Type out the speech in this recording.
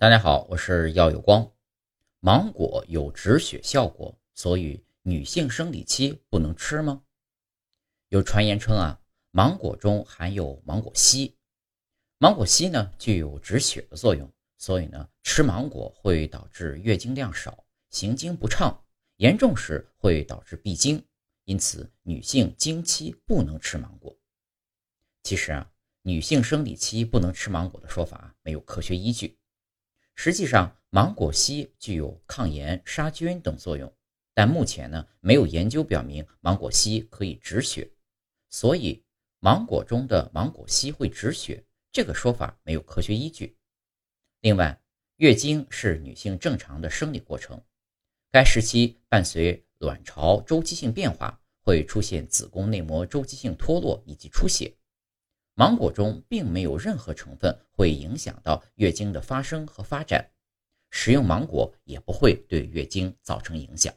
大家好，我是药有光。芒果有止血效果，所以女性生理期不能吃吗？有传言称啊，芒果中含有芒果烯，芒果烯呢具有止血的作用，所以呢吃芒果会导致月经量少、行经不畅，严重时会导致闭经，因此女性经期不能吃芒果。其实啊。女性生理期不能吃芒果的说法没有科学依据。实际上，芒果烯具有抗炎、杀菌等作用，但目前呢没有研究表明芒果烯可以止血，所以芒果中的芒果烯会止血这个说法没有科学依据。另外，月经是女性正常的生理过程，该时期伴随卵巢周期性变化，会出现子宫内膜周期性脱落以及出血。芒果中并没有任何成分会影响到月经的发生和发展，食用芒果也不会对月经造成影响。